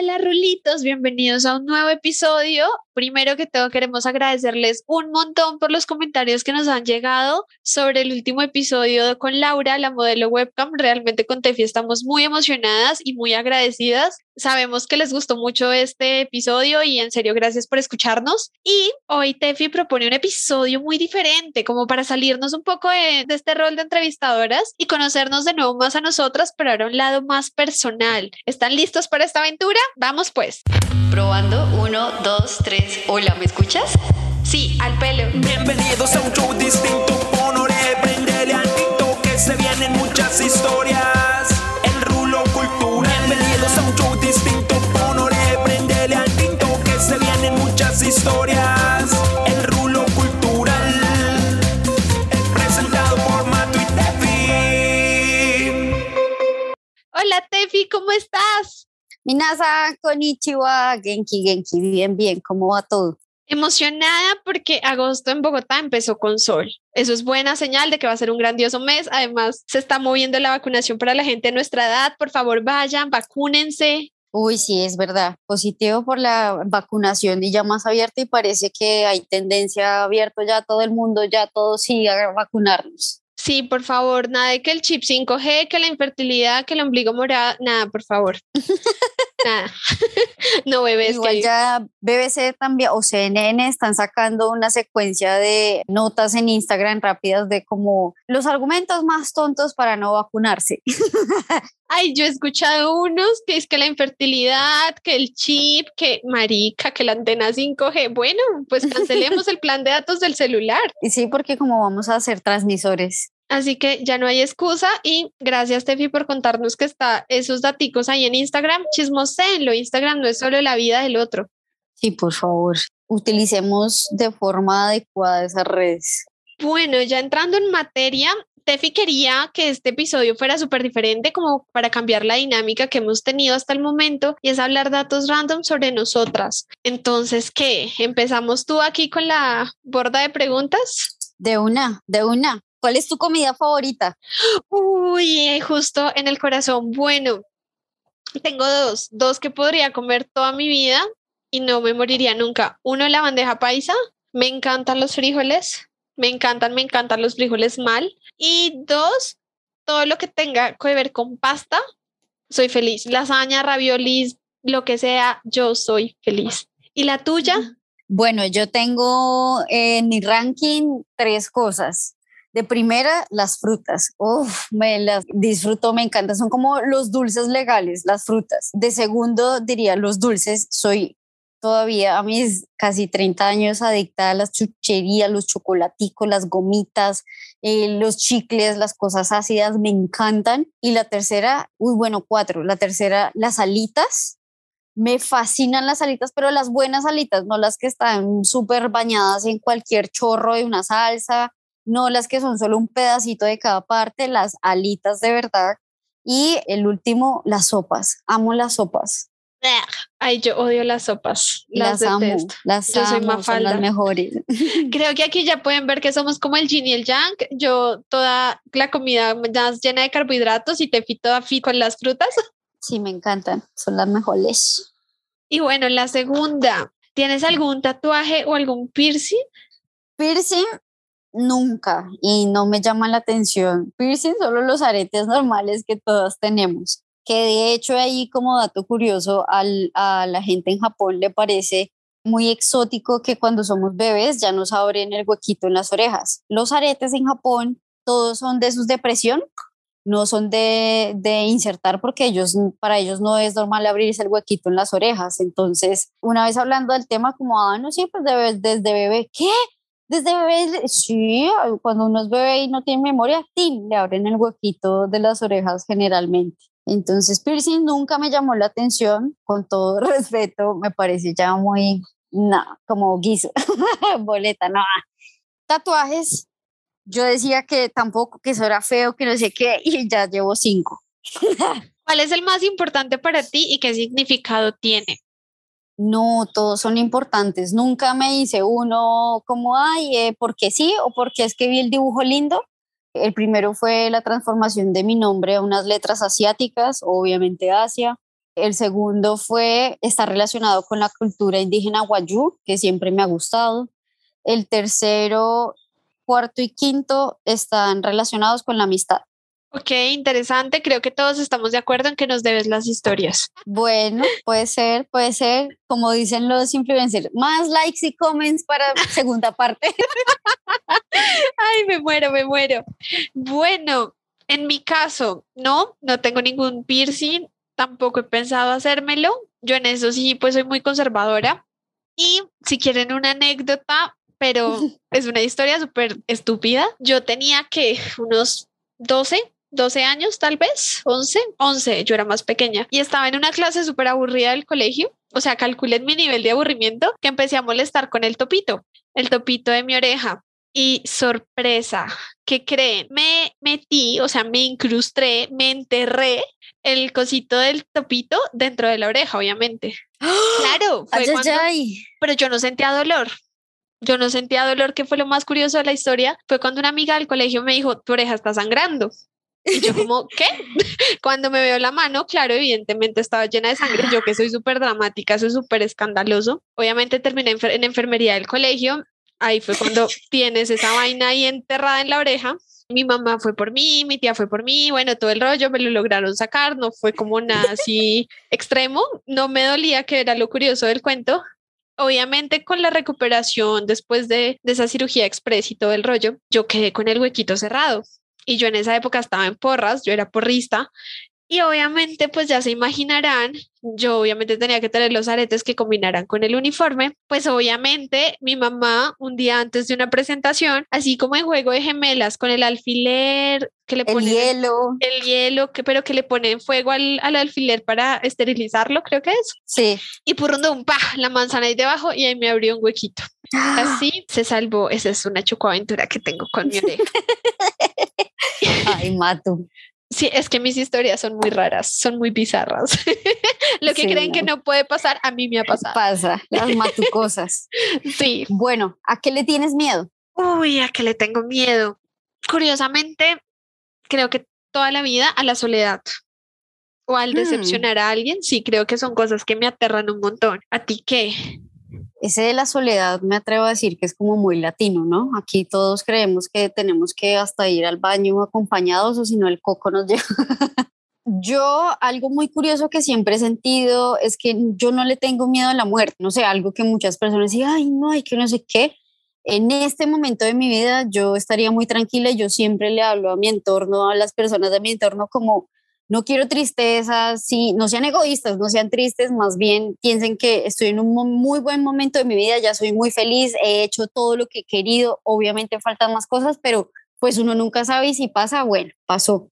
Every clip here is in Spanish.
Hola Rulitos, bienvenidos a un nuevo episodio. Primero que todo queremos agradecerles un montón por los comentarios que nos han llegado sobre el último episodio con Laura, la modelo webcam. Realmente con Tefi estamos muy emocionadas y muy agradecidas. Sabemos que les gustó mucho este episodio y en serio gracias por escucharnos. Y hoy Tefi propone un episodio muy diferente, como para salirnos un poco de, de este rol de entrevistadoras y conocernos de nuevo más a nosotras, pero ahora un lado más personal. ¿Están listos para esta aventura? Vamos pues. Probando, uno, dos, tres. Hola, ¿me escuchas? Sí, al pelo. Bienvenidos a un show distinto. Ponore, prendele al tinto que se vienen muchas historias. Muchas historias. El rulo cultural. Presentado por Mato y Tefi. Hola Tefi, ¿cómo estás? Minasa, konnichiwa, genki, genki, bien, bien, ¿cómo va todo? Emocionada porque agosto en Bogotá empezó con sol. Eso es buena señal de que va a ser un grandioso mes. Además, se está moviendo la vacunación para la gente de nuestra edad. Por favor, vayan, vacúnense. Uy, sí, es verdad. Positivo por la vacunación y ya más abierto y parece que hay tendencia abierto ya todo el mundo, ya todos sí a vacunarnos. Sí, por favor, nada de que el chip 5G, que la infertilidad, que el ombligo morado, nada, por favor. nada. no, bebés. Igual que... ya BBC también o CNN están sacando una secuencia de notas en Instagram rápidas de como los argumentos más tontos para no vacunarse. Ay, yo he escuchado unos que es que la infertilidad, que el chip, que marica, que la antena 5G. Bueno, pues cancelemos el plan de datos del celular. Y sí, porque como vamos a ser transmisores. Así que ya no hay excusa y gracias Tefi por contarnos que está esos daticos ahí en Instagram. Chismoséenlo, Instagram no es solo la vida del otro. Sí, por favor, utilicemos de forma adecuada esas redes. Bueno, ya entrando en materia, Tefi quería que este episodio fuera súper diferente como para cambiar la dinámica que hemos tenido hasta el momento y es hablar datos random sobre nosotras. Entonces, ¿qué? ¿Empezamos tú aquí con la borda de preguntas? De una, de una. ¿Cuál es tu comida favorita? Uy, justo en el corazón. Bueno, tengo dos, dos que podría comer toda mi vida y no me moriría nunca. Uno, la bandeja paisa. Me encantan los frijoles. Me encantan, me encantan los frijoles mal. Y dos, todo lo que tenga que ver con pasta, soy feliz. Lasaña, raviolis, lo que sea, yo soy feliz. ¿Y la tuya? Bueno, yo tengo en mi ranking tres cosas. De primera, las frutas. Uf, me las disfruto, me encantan. Son como los dulces legales, las frutas. De segundo, diría los dulces. Soy todavía a mis casi 30 años adicta a las chucherías, los chocolaticos, las gomitas, eh, los chicles, las cosas ácidas, me encantan. Y la tercera, uy, bueno, cuatro. La tercera, las alitas. Me fascinan las alitas, pero las buenas alitas, no las que están súper bañadas en cualquier chorro de una salsa, no las que son solo un pedacito de cada parte, las alitas de verdad. Y el último, las sopas. Amo las sopas. Ay, yo odio las sopas. Las, Las, amo, las Yo soy amo, son las mejores. Creo que aquí ya pueden ver que somos como el yin y el yang. Yo toda la comida más llena de carbohidratos y te fui toda fit con las frutas. Sí, me encantan, son las mejores. Y bueno, la segunda, ¿tienes algún tatuaje o algún piercing? Piercing, nunca, y no me llama la atención. Piercing, solo los aretes normales que todas tenemos. Que de hecho ahí como dato curioso, al, a la gente en Japón le parece muy exótico que cuando somos bebés ya nos abren el huequito en las orejas. Los aretes en Japón, todos son de sus depresión, no son de, de insertar porque ellos, para ellos no es normal abrirse el huequito en las orejas. Entonces, una vez hablando del tema, como, ah, no, sí, pues de- desde bebé, ¿qué? Desde bebé, sí, cuando uno es bebé y no tiene memoria, ¡tin! le abren el huequito de las orejas generalmente. Entonces, piercing nunca me llamó la atención, con todo respeto, me parece ya muy, no, como guiso, boleta, no. Tatuajes, yo decía que tampoco, que eso era feo, que no sé qué, y ya llevo cinco. ¿Cuál es el más importante para ti y qué significado tiene? No, todos son importantes. Nunca me hice uno como, ay, eh, porque sí o porque es que vi el dibujo lindo. El primero fue la transformación de mi nombre a unas letras asiáticas, obviamente Asia. El segundo fue, está relacionado con la cultura indígena guayú, que siempre me ha gustado. El tercero, cuarto y quinto están relacionados con la amistad. Ok, interesante. Creo que todos estamos de acuerdo en que nos debes las historias. Bueno, puede ser, puede ser, como dicen los influencers, más likes y comments para segunda parte. Ay, me muero, me muero. Bueno, en mi caso, no, no tengo ningún piercing, tampoco he pensado hacérmelo. Yo en eso sí, pues soy muy conservadora. Y si quieren una anécdota, pero es una historia súper estúpida. Yo tenía que unos 12, 12 años tal vez, 11, 11, yo era más pequeña y estaba en una clase súper aburrida del colegio. O sea, calculen mi nivel de aburrimiento que empecé a molestar con el topito, el topito de mi oreja. Y sorpresa, ¿qué creen? Me metí, o sea, me incrusté, me enterré el cosito del topito dentro de la oreja, obviamente. Claro, fue Ay, cuando- ay, ay. pero yo no sentía dolor. Yo no sentía dolor, que fue lo más curioso de la historia. Fue cuando una amiga del colegio me dijo, tu oreja está sangrando. Y yo como, ¿qué? Cuando me veo la mano, claro, evidentemente estaba llena de sangre. Yo que soy súper dramática, soy súper escandaloso. Obviamente terminé en, enfer- en enfermería del colegio. Ahí fue cuando tienes esa vaina ahí enterrada en la oreja. Mi mamá fue por mí, mi tía fue por mí, bueno, todo el rollo me lo lograron sacar, no fue como nada así extremo, no me dolía, que era lo curioso del cuento, obviamente con la recuperación después de, de esa cirugía express y todo el rollo, yo quedé con el huequito cerrado. Y yo en esa época estaba en porras, yo era porrista. Y obviamente, pues ya se imaginarán, yo obviamente tenía que tener los aretes que combinaran con el uniforme. Pues obviamente mi mamá un día antes de una presentación, así como en juego de gemelas, con el alfiler que le El ponen hielo, el hielo, que, pero que le ponen fuego al, al alfiler para esterilizarlo, creo que es. sí. Y por un pa, la manzana ahí debajo y ahí me abrió un huequito. Así se salvó. Esa es una chocoaventura que tengo con mi oreja. Ay, Matu. Sí, es que mis historias son muy raras, son muy bizarras. Lo que Sí, creen que no. puede pasar, a mí me ha pasado. Pasa, las matucosas. Sí. Bueno, ¿a qué le tienes miedo? Uy, a qué le tengo miedo. Curiosamente, creo que toda la vida a la soledad o al Hmm. decepcionar a alguien, sí, creo que son cosas que me aterran un montón. ¿A ti qué? Ese de la soledad me atrevo a decir que es como muy latino, ¿no? Aquí todos creemos que tenemos que hasta ir al baño acompañados o si no el coco nos lleva. Yo, algo muy curioso que siempre he sentido es que yo no le tengo miedo a la muerte. No sé, algo que muchas personas dicen, ay, no, hay que no sé qué. En este momento de mi vida yo estaría muy tranquila y yo siempre le hablo a mi entorno, a las personas de mi entorno como, no quiero tristezas, sí, no sean egoístas, no sean tristes, más bien piensen que estoy en un muy buen momento de mi vida, ya soy muy feliz, he hecho todo lo que he querido, obviamente faltan más cosas, pero pues uno nunca sabe y si pasa, bueno, pasó.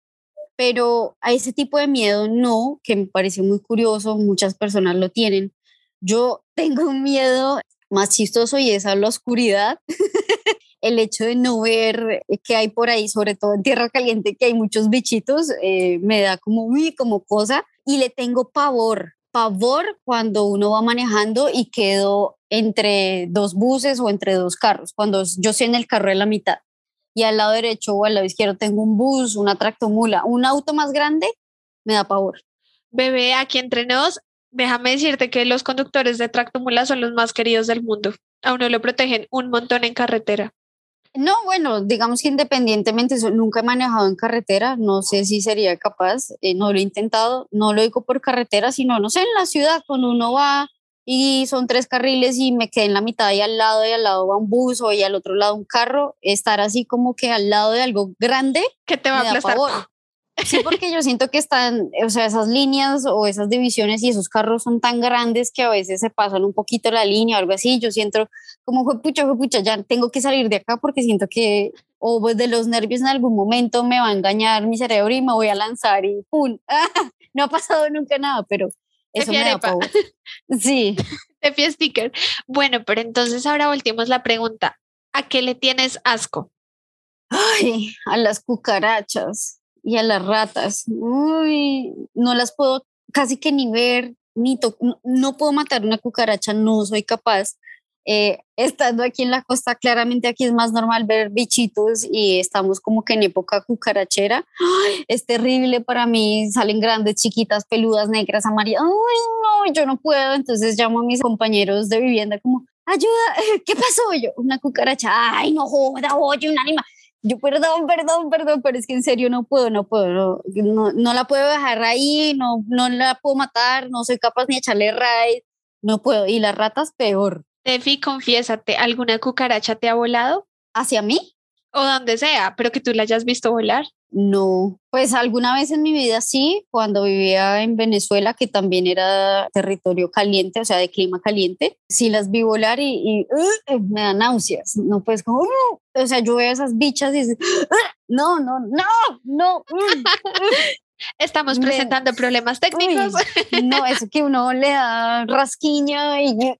Pero a ese tipo de miedo no, que me parece muy curioso, muchas personas lo tienen. Yo tengo un miedo más chistoso y es a la oscuridad. el hecho de no ver qué hay por ahí, sobre todo en tierra caliente, que hay muchos bichitos, eh, me da como, uy, como cosa, y le tengo pavor, pavor cuando uno va manejando y quedo entre dos buses o entre dos carros, cuando yo estoy en el carro de la mitad y al lado derecho o al lado izquierdo tengo un bus, una tractomula, un auto más grande, me da pavor. Bebé, aquí entre nos, déjame decirte que los conductores de tractomula son los más queridos del mundo. A uno lo protegen un montón en carretera. No, bueno, digamos que independientemente, nunca he manejado en carretera, no sé si sería capaz, eh, no lo he intentado, no lo digo por carretera, sino, no sé, en la ciudad, cuando uno va y son tres carriles y me quedé en la mitad y al lado y al lado va un bus o y al otro lado un carro, estar así como que al lado de algo grande ¿Qué te va a aplastar? Sí, porque yo siento que están, o sea, esas líneas o esas divisiones y esos carros son tan grandes que a veces se pasan un poquito la línea o algo así. Yo siento como, fue pucha, fue pucha, ya tengo que salir de acá porque siento que o pues, de los nervios en algún momento me va a engañar mi cerebro y me voy a lanzar y ¡pum! No ha pasado nunca nada, pero eso me da pavor. Sí. Tefi sticker. Bueno, pero entonces ahora volteemos la pregunta. ¿A qué le tienes asco? Ay, a las cucarachas y a las ratas. Uy, no las puedo casi que ni ver, ni no, no puedo matar una cucaracha, no soy capaz. eh, estando aquí en la costa, claramente aquí es más normal ver bichitos y estamos como que en época cucarachera. ¡Ay! Es terrible para mí, salen grandes, chiquitas, peludas, negras, amarillas. Ay, no, yo no puedo. Entonces llamo a mis compañeros de vivienda como, ayuda, ¿qué pasó? Yo, una cucaracha, ay, no joda, oye, un animal. Yo, perdón, perdón, perdón, pero es que en serio no puedo, no puedo, no, no, no la puedo dejar ahí, no, no la puedo matar, no soy capaz ni echarle raid, no puedo. Y las ratas peor. Tefi, confiésate, ¿alguna cucaracha te ha volado? ¿Hacia mí? O donde sea, pero que tú la hayas visto volar. No, pues alguna vez en mi vida sí, cuando vivía en Venezuela, que también era territorio caliente, o sea, de clima caliente, sí las vi volar y, y, uh, me da náuseas, no pues como, uh, o sea, yo veo esas bichas y uh, no, no, no, no. Estamos Me- presentando problemas técnicos. Uy, no, eso que uno le da rasquiña y, uh,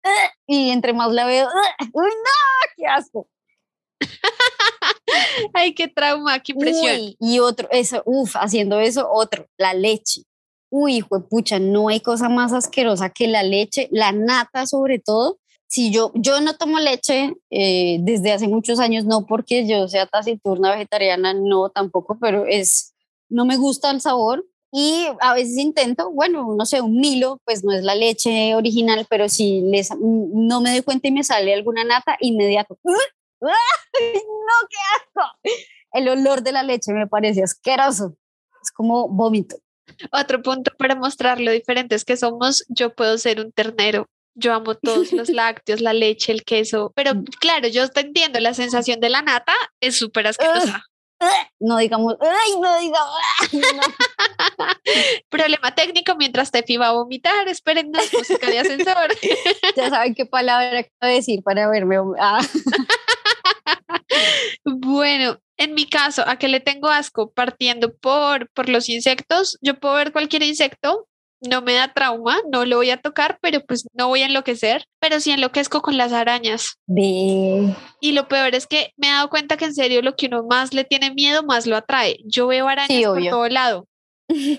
y entre más la veo, uh, uy, no, qué asco. Ay, qué trauma, qué impresión. Uy, y otro, eso, uff, haciendo eso, otro, la leche. Uy, hijo de pucha, no hay cosa más asquerosa que la leche, la nata sobre todo. Si yo, yo no tomo leche eh, desde hace muchos años, no porque yo sea taciturna vegetariana, no tampoco, pero es, no me gusta el sabor. Y a veces intento, bueno, no sé, un Milo, pues no es la leche original, pero si les, no me doy cuenta y me sale alguna nata, inmediato. ¡Ay, no, qué asco! El olor de la leche me parece asqueroso. Es como vómito. Otro punto para mostrar lo diferentes que somos, yo puedo ser un ternero. Yo amo todos los lácteos, la leche, el queso, pero claro, yo te entiendo, la sensación de la nata es súper asquerosa. No digamos, ¡ay, no digamos! ¡ay, no! Problema técnico mientras Tefi va a vomitar, esperen música de ascensor. Ya saben qué palabra quiero decir para verme. Ah, Bueno, en mi caso, ¿a qué le tengo asco? Partiendo por, por los insectos, yo puedo ver cualquier insecto, no me da trauma, no lo voy a tocar, pero pues no voy a enloquecer, pero sí enloquezco con las arañas. Ve. Y lo peor es que me he dado cuenta que en serio lo que uno más le tiene miedo, más lo atrae. Yo veo arañas Sí, por todo lado. Y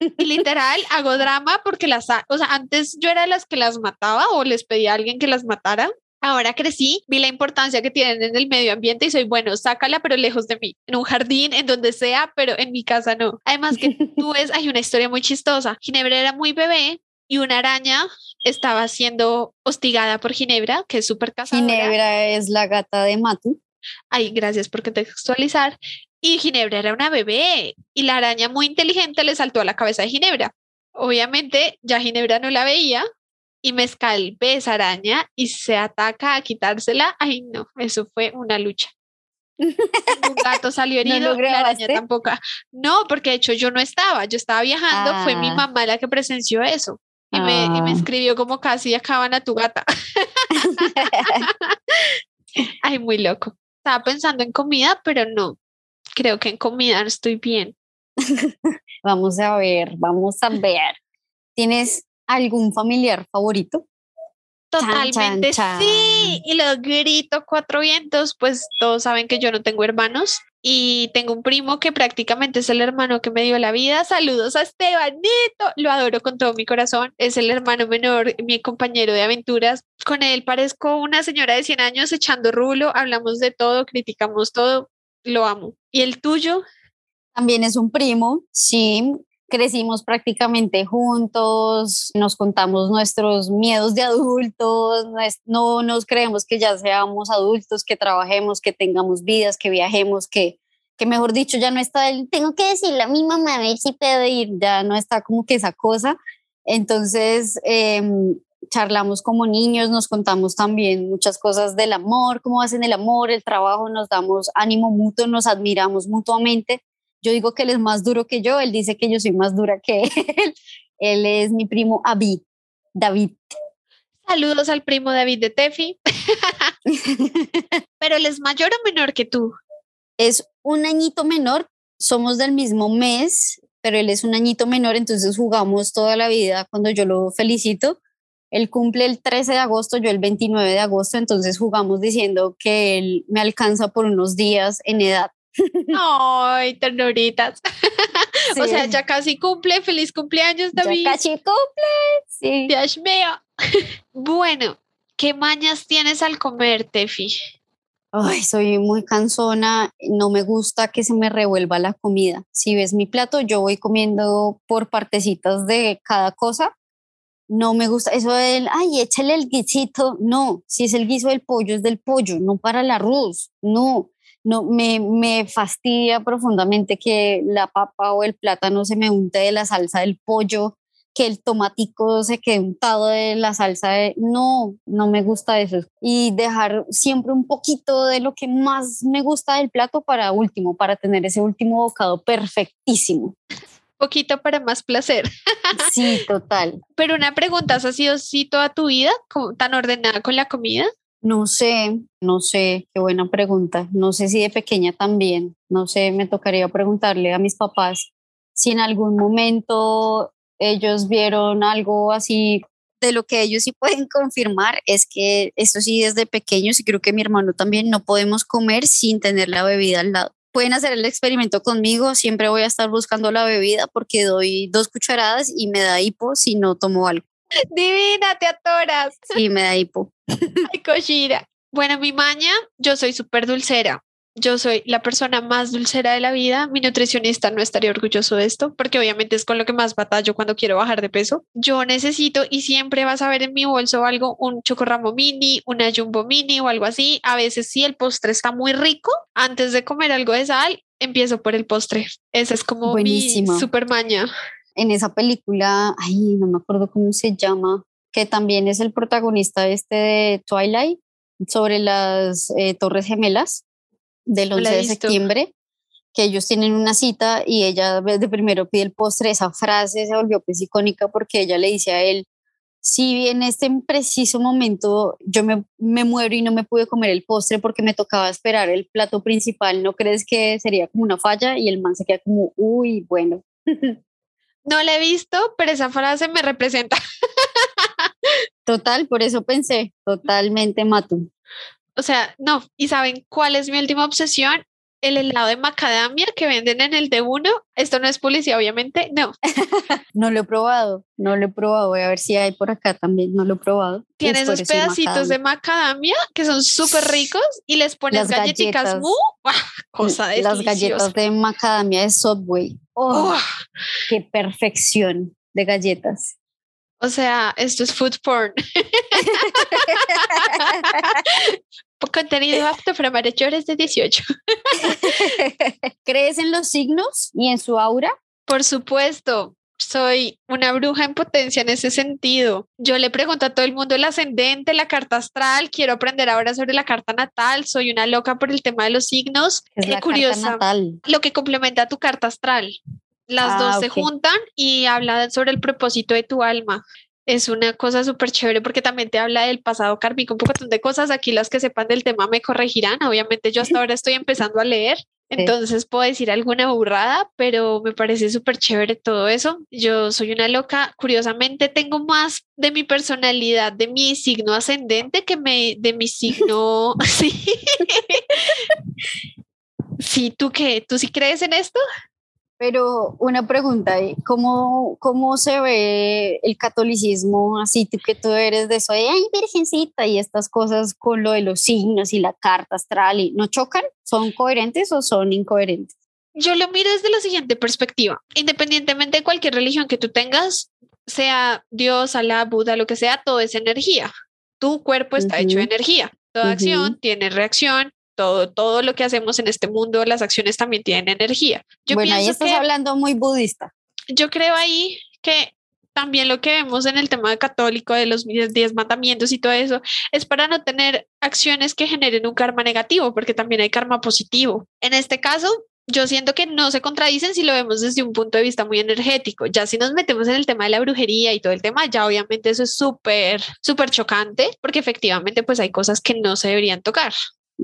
literal hago drama porque las, o sea, antes yo era de las que las mataba o les pedía a alguien que las matara. Ahora crecí, vi la importancia que tienen en el medio ambiente y soy bueno, sácala pero lejos de mí, en un jardín, en donde sea, pero en mi casa no. Además que tú ves, hay una historia muy chistosa. Ginebra era muy bebé y una araña estaba siendo hostigada por Ginebra, que es súper cazadora. Ginebra es la gata de Matu. Ay, gracias por contextualizar. Y Ginebra era una bebé y la araña muy inteligente le saltó a la cabeza de Ginebra. Obviamente ya Ginebra no la veía y Mezcal ve esa araña y se ataca a quitársela. Ay, no, eso fue una lucha. Un gato salió ¿No herido, lo la araña tampoco. No, porque de hecho yo no estaba, yo estaba viajando, fue mi Ah. mamá la que presenció eso. Y me, y me Ah. escribió como casi acaban a tu gata. Ay, muy loco. Estaba pensando en comida, pero no. Creo que en comida no estoy bien. Vamos a ver, vamos a ver. ¿Tienes algún familiar favorito? Chan, chan, Totalmente chan. sí. Y lo grito cuatro vientos, pues todos saben que yo no tengo hermanos y tengo un primo que prácticamente es el hermano que me dio la vida. Saludos a Estebanito, lo adoro con todo mi corazón. Es el hermano menor, mi compañero de aventuras. Con él parezco una señora de 100 años echando rulo, hablamos de todo, criticamos todo, lo amo. ¿Y el tuyo? También es un primo, sí. Crecimos prácticamente juntos, nos contamos nuestros miedos de adultos, no nos creemos que ya seamos adultos, que trabajemos, que tengamos vidas, que viajemos, que, que mejor dicho ya no está el, tengo que decirle a mi mamá a ver si puedo ir, ya no está como que esa cosa. Entonces, em, charlamos como niños, nos contamos también muchas cosas del amor, cómo hacen el amor, el trabajo, nos damos ánimo mutuo, nos admiramos mutuamente. Yo digo que él es más duro que yo, él dice que yo soy más dura que él. Él es mi primo Abi, David. Saludos al primo David de Tefi. Pero él es mayor o menor que tú. Es un añito menor, somos del mismo mes, pero él es un añito menor, entonces jugamos toda la vida cuando yo lo felicito. Él cumple el 13 de agosto, yo el 29 de agosto, entonces jugamos diciendo que él me alcanza por unos días en edad. Ay, ternuritas. O sea, ya casi cumple. Feliz cumpleaños, ya David. casi cumple. Sí. Dios mío. Bueno, ¿Qué mañas tienes al comer, Tefi? Ay, soy muy cansona, no me gusta que se me revuelva la comida. Si ves mi plato, yo voy comiendo por partecitas de cada cosa. No me gusta eso del, ay, échale el guisito. No, si es el guiso del pollo, es del pollo, no para el arroz. No, no, me, me fastidia profundamente que la papa o el plátano se me unte de la salsa del pollo que el tomatico se quede untado de la salsa. De... No, no me gusta eso. Y dejar siempre un poquito de lo que más me gusta del plato para último, para tener ese último bocado perfectísimo. Poquito para más placer. Sí, total. Pero una pregunta, ¿has sido así toda tu vida, tan ordenada con la comida? No sé, no sé, qué buena pregunta. No sé si de pequeña también, no sé, me tocaría preguntarle a mis papás si en algún momento ellos vieron algo así. De lo que ellos sí pueden confirmar es que esto sí desde pequeños y creo que mi hermano también no podemos comer sin tener la bebida al lado. Pueden hacer el experimento conmigo, siempre voy a estar buscando la bebida porque doy dos cucharadas y me da hipo si no tomo algo. Divina, te atoras. Sí, me da hipo. Ay, cochira. Bueno, mi maña, yo soy súper dulcera yo soy la persona más dulcera de la vida. Mi nutricionista no estaría orgulloso de esto porque obviamente es con lo que más batallo cuando quiero bajar de peso. Yo necesito y siempre vas a ver en mi bolso algo, un chocorramo mini, una jumbo mini o algo así. A veces si el postre está muy rico, antes de comer algo de sal, empiezo por el postre. Esa es como Buenísimo. mi super maña. En esa película, ay, no me acuerdo cómo se llama, que también es el protagonista este de Twilight sobre las eh, Torres Gemelas del 11 de septiembre, que ellos tienen una cita y ella de primero pide el postre, esa frase se volvió pues icónica porque ella le dice a él, si en este preciso momento yo me, me, muero y no me pude comer el postre porque me tocaba esperar el plato principal, ¿no crees que sería como una falla? Y el man se queda como, uy, bueno. No la he visto, pero esa frase me representa. Total, por eso pensé, totalmente mato. O sea, no. ¿Y saben cuál es mi última obsesión? El helado de macadamia que venden en el D1. Esto no es publicidad, obviamente. No. no lo he probado. No lo he probado. Voy a ver si hay por acá también. No lo he probado. Tiene esos pedacitos de macadamia que son súper ricos y les pones galletitas muy. Cosa de Las galletas de macadamia de Subway. Oh, ¡Qué perfección de galletas! O sea, esto es food porn. Contenido apto para mayores de 18. ¿Crees en los signos y en su aura? Por supuesto, soy una bruja en potencia en ese sentido. Yo le pregunto a todo el mundo el ascendente, la carta astral, quiero aprender ahora sobre la carta natal, soy una loca por el tema de los signos. Es la curiosa, natal. Lo que complementa tu carta astral. Las dos ah, se juntan y hablan sobre el propósito de tu alma es una cosa súper chévere porque también te habla del pasado kármico, un poco de cosas. Aquí las que sepan del tema me corregirán. Obviamente yo hasta ahora estoy empezando a leer, entonces puedo decir alguna burrada, pero me parece súper chévere todo eso. Yo soy una loca. Curiosamente tengo más de mi personalidad, de mi signo ascendente que me, de mi signo... sí. sí, ¿tú qué? ¿Tú sí crees en esto? Pero una pregunta. ¿cómo, cómo se ve el catolicismo así tú que tú eres de eso de, ay, virgencita y estas cosas con lo de los signos y la carta astral? Y, ¿No chocan? ¿Son coherentes o son incoherentes? Yo lo miro desde la siguiente perspectiva. Independientemente de cualquier religión que tú tengas, sea Dios, Alá, Buda, lo que sea, todo es energía. Tu cuerpo está hecho de energía. Toda acción tiene reacción, todo, todo lo que hacemos en este mundo, las acciones también tienen energía. Yo bueno, ahí estás hablando muy budista. Yo creo ahí que también lo que vemos en el tema católico de los diez mandamientos y todo eso es para no tener acciones que generen un karma negativo, porque también hay karma positivo. En este caso, yo siento que no se contradicen si lo vemos desde un punto de vista muy energético. Ya si nos metemos en el tema de la brujería y todo el tema, ya obviamente eso es súper, súper chocante, porque efectivamente pues hay cosas que no se deberían tocar.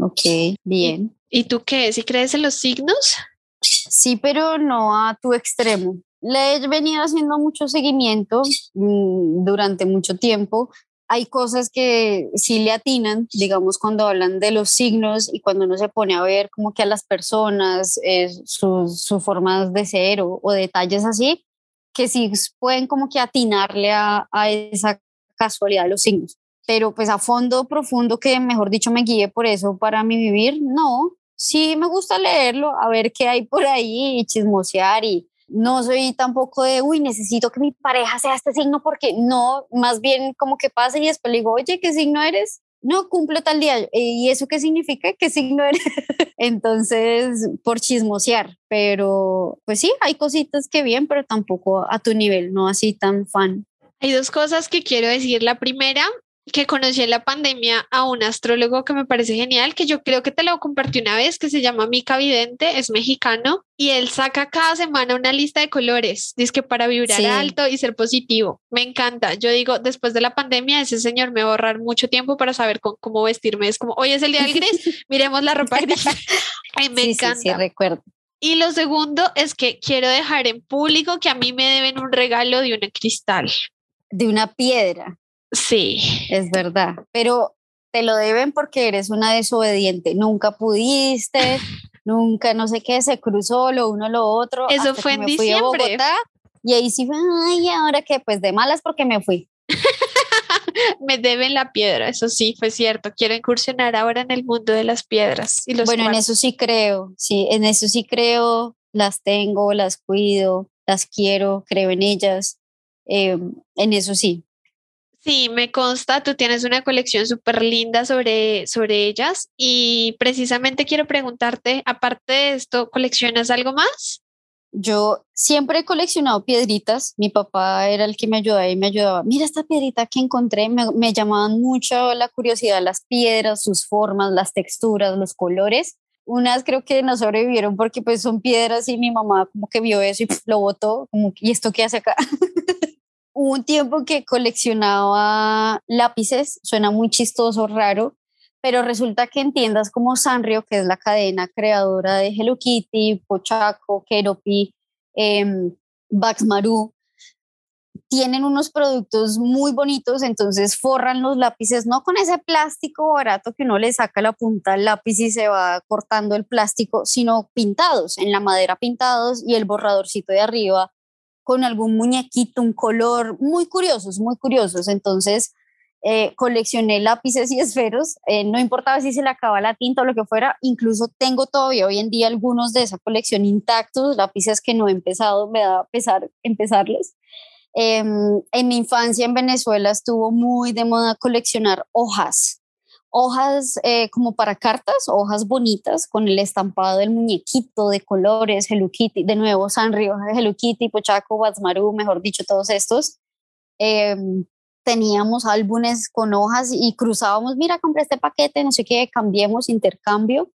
Ok, bien. ¿Y tú qué? ¿Si crees en los signos? Sí, pero no a tu extremo. Le he venido haciendo mucho seguimiento mm, durante mucho tiempo. Hay cosas que sí le atinan, digamos, cuando hablan de los signos y cuando uno se pone a ver como que a las personas, eh, sus, formas de ser o, detalles así, que sí pueden como que atinarle a, a esa casualidad de los signos pero pues a fondo profundo que mejor dicho me guíe por eso para mi vivir, no. Sí me gusta leerlo, a ver qué hay por ahí y chismosear y no soy tampoco de, uy, necesito que mi pareja sea este signo porque no, más bien como que pase y después le digo, oye, ¿qué signo eres? No, cumplo tal día. ¿Y eso qué significa? ¿Qué signo eres? Entonces, por chismosear, pero pues sí, hay cositas que bien, pero tampoco a tu nivel, no así tan fan. Hay dos cosas que quiero decir. La primera que conocí en la pandemia a un astrólogo que me parece genial, que yo creo que te lo compartí una vez, que se llama Mica Vidente, es mexicano, y él saca cada semana una lista de colores, dice que para vibrar alto y ser positivo. Me encanta. Yo digo, después de la pandemia, ese señor me va a ahorrar mucho tiempo para saber cómo vestirme. Es como, hoy es el día del gris, miremos la ropa gris. me encanta. Sí, recuerdo. Y lo segundo es que quiero dejar en público que a mí me deben un regalo de un cristal. De una piedra. Sí. Es verdad, pero te lo deben porque eres una desobediente, nunca pudiste, nunca no sé qué, se cruzó lo uno lo otro. Eso fue en diciembre. y ahí sí fue, ay, ahora qué, pues de malas porque me fui. me deben la piedra, eso sí, fue cierto. Quiero incursionar ahora en el mundo de las piedras. Y los bueno, en eso sí creo, sí, en eso sí creo, las tengo, las cuido, las quiero, creo en ellas. Em, en eso sí, Sí, me consta, tú tienes una colección súper linda sobre, sobre ellas y precisamente quiero preguntarte, aparte de esto, ¿coleccionas algo más? Yo siempre he coleccionado piedritas. Mi papá era el que me ayudaba y me ayudaba. Mira esta piedrita que encontré. Me, me llamaban mucho la curiosidad las piedras, sus formas, las texturas, los colores. Unas creo que no sobrevivieron porque pues son piedras y mi mamá como que vio eso y lo botó. Como, ¿y esto qué hace acá? Hubo un tiempo que coleccionaba lápices, suena muy chistoso, raro, pero resulta que en tiendas como Sanrio, que es la cadena creadora de Hello Kitty, Pochaco, Keropi, eh, Maru, tienen unos productos muy bonitos, entonces forran los lápices, no con ese plástico barato que uno le saca la punta al lápiz y se va cortando el plástico, sino pintados, en la madera pintados y el borradorcito de arriba con algún muñequito, un color, muy curiosos, muy curiosos. Entonces, eh, coleccioné lápices y esferos, eh, no importaba si se le acaba la tinta o lo que fuera, incluso tengo todavía hoy en día algunos de esa colección intactos, lápices que no he empezado, me da pesar empezarlos. Em, en mi infancia en Venezuela estuvo muy de moda coleccionar hojas, hojas eh, como para cartas, hojas bonitas con el estampado del muñequito de colores, Hello de nuevo Sanrio, Hello Kitty, Pochaco, Batsmaru, mejor dicho, todos estos. Em, teníamos álbumes con hojas y cruzábamos, mira, compré este paquete, no sé qué, cambiemos, intercambio.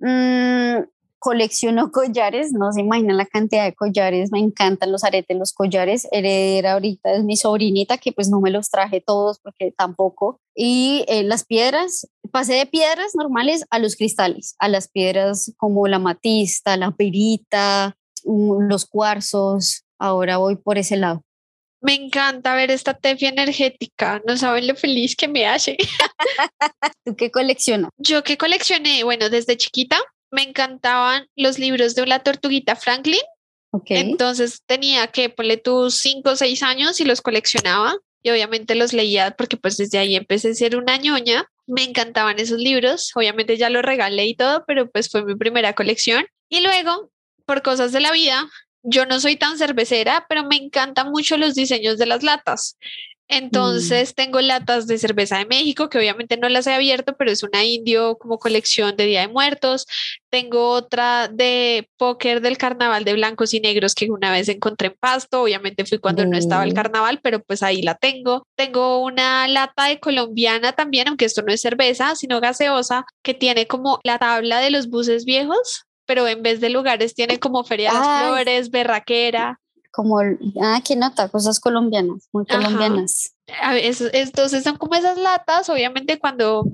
Mm, colecciono collares, no se imaginan la cantidad de collares, me encantan los aretes, los collares, heredera ahorita es mi sobrinita que pues no me los traje todos porque tampoco, y eh, las piedras, pasé de piedras normales a los cristales, a las piedras como la matista, la perita, los cuarzos, ahora voy por ese lado. Me encanta ver esta tefia energética. No saben lo feliz que me hace. ¿Tú qué coleccionas? Yo que coleccioné, bueno, desde chiquita me encantaban los libros de la tortuguita Franklin. Entonces tenía que ponerle tus cinco o seis años y los coleccionaba y obviamente los leía porque pues desde ahí empecé a ser una ñoña. Me encantaban esos libros, obviamente ya los regalé y todo, pero pues fue mi primera colección. Y luego, por cosas de la vida, yo no soy tan cervecera, pero me encantan mucho los diseños de las latas. Mm. Entonces tengo latas de cerveza de México, que obviamente no las he abierto, pero es una indio como colección de Día de Muertos. Tengo otra de póker del carnaval de blancos y negros que una vez encontré en Pasto. Obviamente fui cuando no estaba el carnaval, pero pues ahí la tengo. Tengo una lata de colombiana también, aunque esto no es cerveza, sino gaseosa, que tiene como la tabla de los buses viejos, pero en vez de lugares tiene como Feria de las Flores, Berraquera como, ah, qué nota, cosas colombianas, muy colombianas. A entonces son como esas latas, obviamente cuando,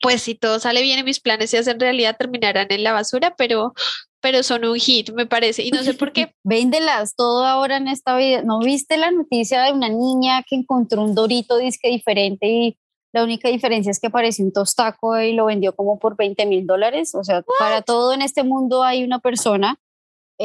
pues si todo sale bien y mis planes se hacen realidad, terminarán en la basura, pero, pero son un hit, me parece, y no sé por qué. Véndelas todo ahora en esta vida. ¿No viste la noticia de una niña que encontró un dorito disque diferente y la única diferencia es que apareció un tostaco y lo vendió como por 20 mil dólares? O sea, para todo en este mundo hay una persona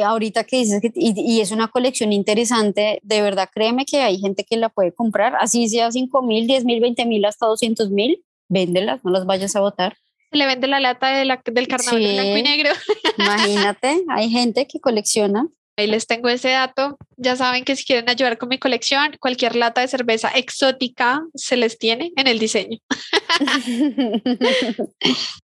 ahorita que dices que y, y es una colección interesante, de verdad créeme que hay gente que la puede comprar, así sea 5 mil, 10 mil, 20 mil, hasta 200 mil, véndelas, no las vayas a botar. Le vende la lata de la- del carnaval de Sí. blanco y negro. Imagínate, hay gente que colecciona. Ahí les tengo ese dato. Ya saben que si quieren ayudar con mi colección, cualquier lata de cerveza exótica se les tiene en el diseño.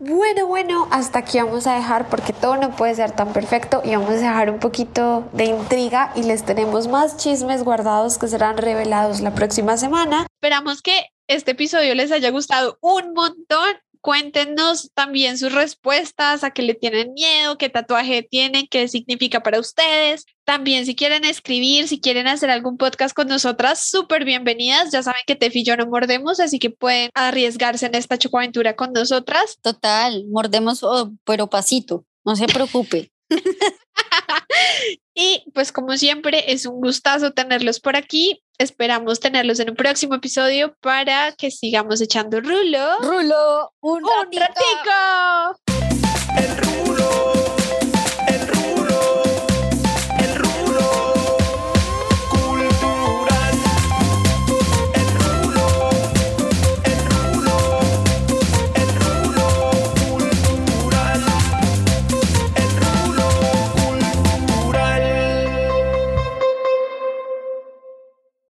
Bueno, bueno, hasta aquí vamos a dejar porque todo no puede ser tan perfecto y vamos a dejar un poquito de intriga y les tenemos más chismes guardados que serán revelados la próxima semana. Esperamos que este episodio les haya gustado un montón. Cuéntenos también sus respuestas, a qué le tienen miedo, qué tatuaje tienen, qué significa para ustedes. También si quieren escribir, si quieren hacer algún podcast con nosotras, súper bienvenidas. Ya saben que Tefi y yo no mordemos, así que pueden arriesgarse en esta chocoaventura con nosotras. Total, mordemos, oh, pero pasito, no se preocupe. Y pues como siempre es un gustazo tenerlos por aquí. Esperamos tenerlos en un próximo episodio para que sigamos echando rulo. Rulo, un, ¡Un ratico. ratico! El rulo.